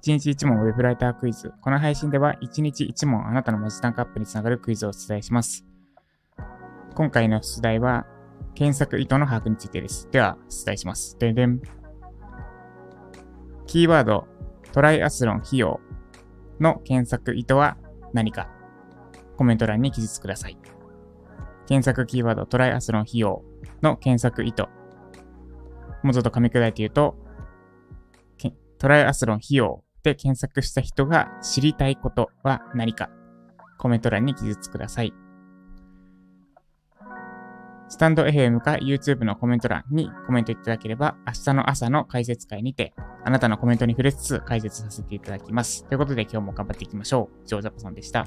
1日1問ウェブライタークイズ。この配信では1日1問あなたの文字単価アップにつながるクイズをお伝えします。今回の出題は検索意図の把握についてです。では、出題します。ででん。キーワード、トライアスロン費用の検索意図は何かコメント欄に記述ください。検索キーワード、トライアスロン費用の検索意図。もうちょっと噛み砕いて言うと、トライアスロン費用で検索した人が知りたいことは何かコメント欄に記述ください。スタンド FM か YouTube のコメント欄にコメントいただければ、明日の朝の解説会にて、あなたのコメントに触れつつ解説させていただきます。ということで今日も頑張っていきましょう。ジョージャパさんでした。